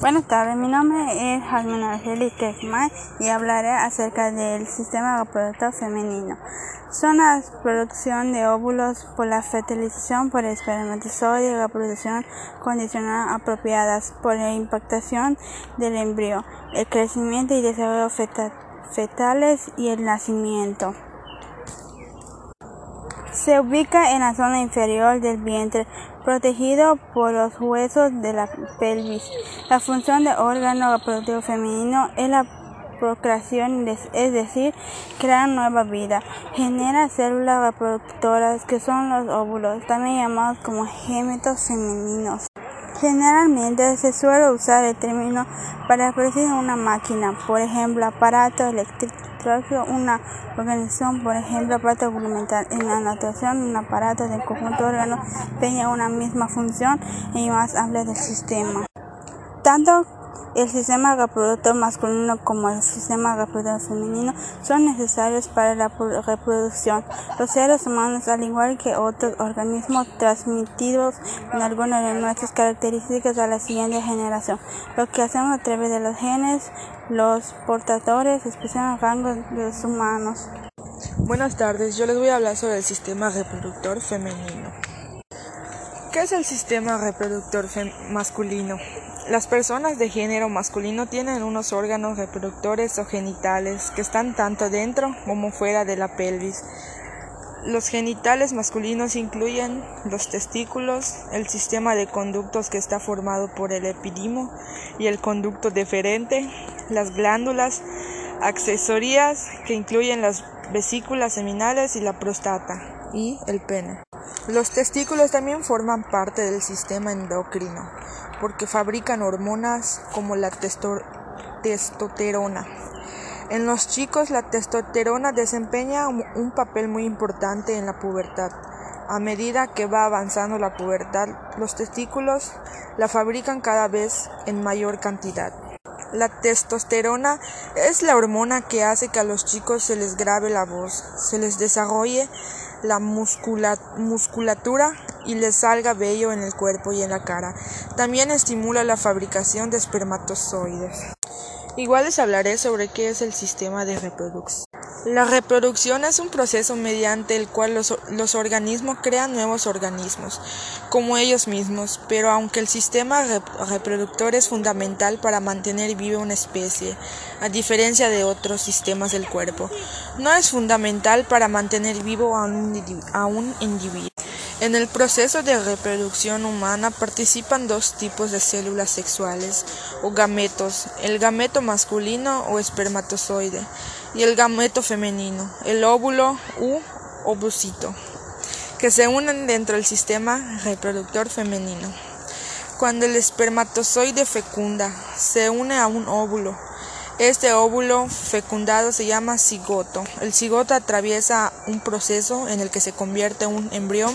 Buenas tardes, mi nombre es Jasmine Argeli Tecmay y hablaré acerca del sistema reproductor femenino. Son la producción de óvulos por la fertilización por espermatozoide y reproducción condicional apropiadas por la impactación del embrión, el crecimiento y desarrollo fetales y el nacimiento. Se ubica en la zona inferior del vientre, protegido por los huesos de la pelvis. La función del órgano reproductivo femenino es la procreación, es decir, crear nueva vida. Genera células reproductoras que son los óvulos, también llamados como gémetos femeninos. Generalmente se suele usar el término para referirse una máquina, por ejemplo, aparato eléctrico, una organización, por ejemplo, aparato volumental. En la natación, un aparato del conjunto de órganos tenía una misma función y más amplia del sistema. Tanto el sistema reproductor masculino como el sistema reproductor femenino son necesarios para la reproducción. Los seres humanos, al igual que otros organismos, transmitidos en algunas de nuestras características a la siguiente generación. Lo que hacemos a través de los genes, los portadores, especialmente rangos de los humanos. Buenas tardes, yo les voy a hablar sobre el sistema reproductor femenino. ¿Qué es el sistema reproductor masculino? Las personas de género masculino tienen unos órganos reproductores o genitales que están tanto dentro como fuera de la pelvis. Los genitales masculinos incluyen los testículos, el sistema de conductos que está formado por el epidimo y el conducto deferente, las glándulas accesorias que incluyen las vesículas seminales y la próstata y el pene. Los testículos también forman parte del sistema endocrino porque fabrican hormonas como la testosterona. En los chicos la testosterona desempeña un papel muy importante en la pubertad. A medida que va avanzando la pubertad, los testículos la fabrican cada vez en mayor cantidad. La testosterona es la hormona que hace que a los chicos se les grabe la voz, se les desarrolle la musculatura y les salga vello en el cuerpo y en la cara. También estimula la fabricación de espermatozoides. Igual les hablaré sobre qué es el sistema de reproducción. La reproducción es un proceso mediante el cual los, organismos crean nuevos organismos, como ellos mismos, pero aunque el sistema reproductor es fundamental para mantener viva una especie, a diferencia de otros sistemas del cuerpo, no es fundamental para mantener vivo a un individuo. En el proceso de reproducción humana participan dos tipos de células sexuales o gametos, el gameto masculino o espermatozoide y el gameto femenino, el óvulo u ovocito, que se unen dentro del sistema reproductor femenino. Cuando el espermatozoide fecunda, se une a un óvulo. Este óvulo fecundado se llama cigoto. El cigoto atraviesa un proceso en el que se convierte en un embrión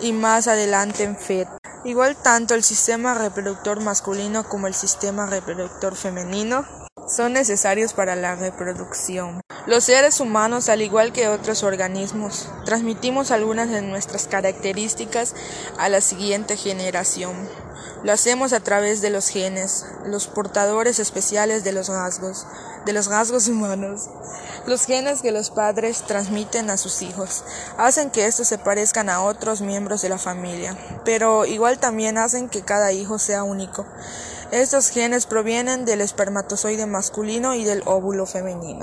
y más adelante en feto. Igual tanto el sistema reproductor masculino como el sistema reproductor femenino son necesarios para la reproducción. Los seres humanos, al igual que otros organismos, transmitimos algunas de nuestras características a la siguiente generación. Lo hacemos a través de los genes, los portadores especiales de los rasgos, de los rasgos humanos. Los genes que los padres transmiten a sus hijos hacen que estos se parezcan a otros miembros de la familia, pero igual también hacen que cada hijo sea único. Estos genes provienen del espermatozoide masculino y del óvulo femenino.